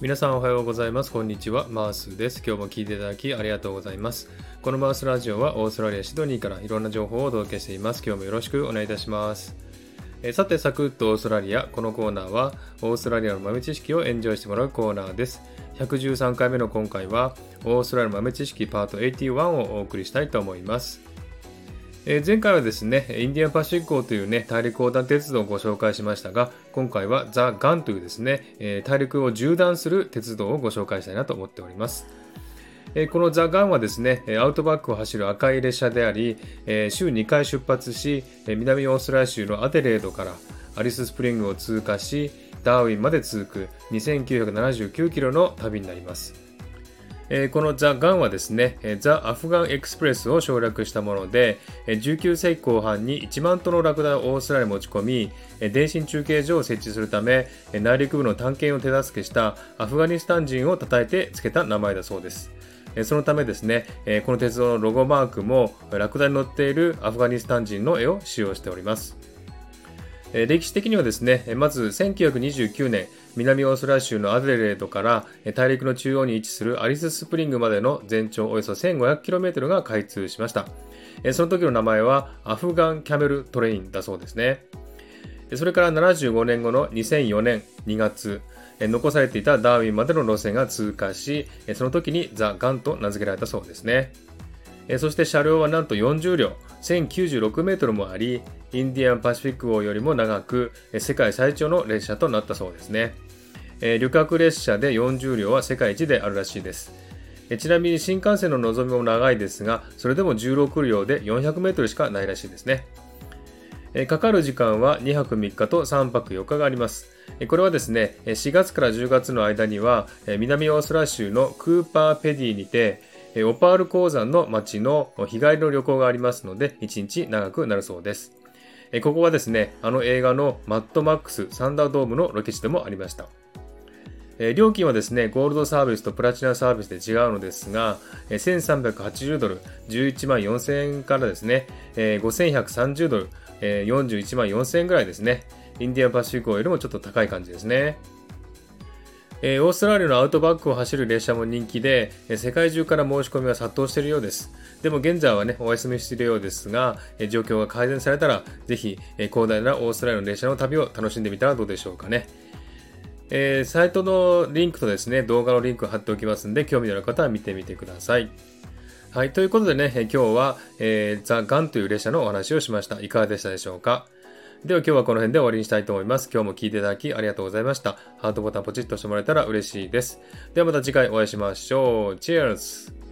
皆さんおはようございます。こんにちは。マースです。今日も聞いていただきありがとうございます。このマースラジオはオーストラリア・シドニーからいろんな情報をお届けしています。今日もよろしくお願いいたします。えさて、サクッとオーストラリア。このコーナーはオーストラリアの豆知識をエンジョイしてもらうコーナーです。113回目の今回はオーストラリアの豆知識パート81をお送りしたいと思います。え前回はですね、インディアンパシフィコというね、大陸横断鉄道をご紹介しましたが、今回はザ・ガンというですね、え大陸を縦断する鉄道をご紹介したいなと思っております。えこのザ・ガンはですね、アウトバックを走る赤い列車であり、え週2回出発し、南オーストラリア州のアデレードからアリススプリングを通過し、ダーウィンまで続く2979キロの旅になります。えこのザ・ガンはですね、ザ・アフガンエクスプレスを省略したもので、19世紀後半に1万トンのラクダをオーストラリアに持ち込み、電信中継所を設置するため、内陸部の探検を手助けしたアフガニスタン人を称えて付けた名前だそうです。そのためですね、この鉄道のロゴマークもラクダに乗っているアフガニスタン人の絵を使用しております。歴史的にはですね、まず1929年、南オーストラリア州のアデレードから大陸の中央に位置するアリススプリングまでの全長およそ 1500km が開通しました。その時の名前はアフガンキャメルトレインだそうですね。それから75年後の2004年2月、残されていたダーウィンまでの路線が通過し、その時にザ・ガンと名付けられたそうですね。そして車両はなんと40両、1096メートルもあり、インディアンパシフィック号よりも長く、世界最長の列車となったそうですね。旅客列車で40両は世界一であるらしいです。ちなみに新幹線の望みも長いですが、それでも16両で400メートルしかないらしいですね。かかる時間は2泊3日と3泊4日があります。これはですね、4月から10月の間には、南オーストラリア州のクーパーペディにて、オパール鉱山の町の日帰りの旅行がありますので、1日長くなるそうです。えここはですね、あの映画のマッドマックスサンダードームのロケ地でもありました。え料金はですね、ゴールドサービスとプラチナサービスで違うのですが、え1380ドル、11万4000円からですね、え5130ドル、え41万4000円ぐらいですね。インディアンパシフィックよりもちょっと高い感じですね。えー、オーストラリアのアウトバックを走る列車も人気で、えー、世界中から申し込みが殺到しているようです。でも現在はね、お休みしているようですが、えー、状況が改善されたら、ぜひ、え、広大なオーストラリアの列車の旅を楽しんでみたらどうでしょうかね。え、サイトのリンクとですね、動画のリンクを貼っておきますので、興味のある方は見てみてください。はい、ということでね、今日は、えー、ザ・ガンという列車のお話をしました。いかがでしたでしょうか？では今日はこの辺で終わりにしたいと思います。今日も聴いていただきありがとうございました。ハートボタンポチッとしてもらえたら嬉しいです。ではまた次回お会いしましょう。Cheers!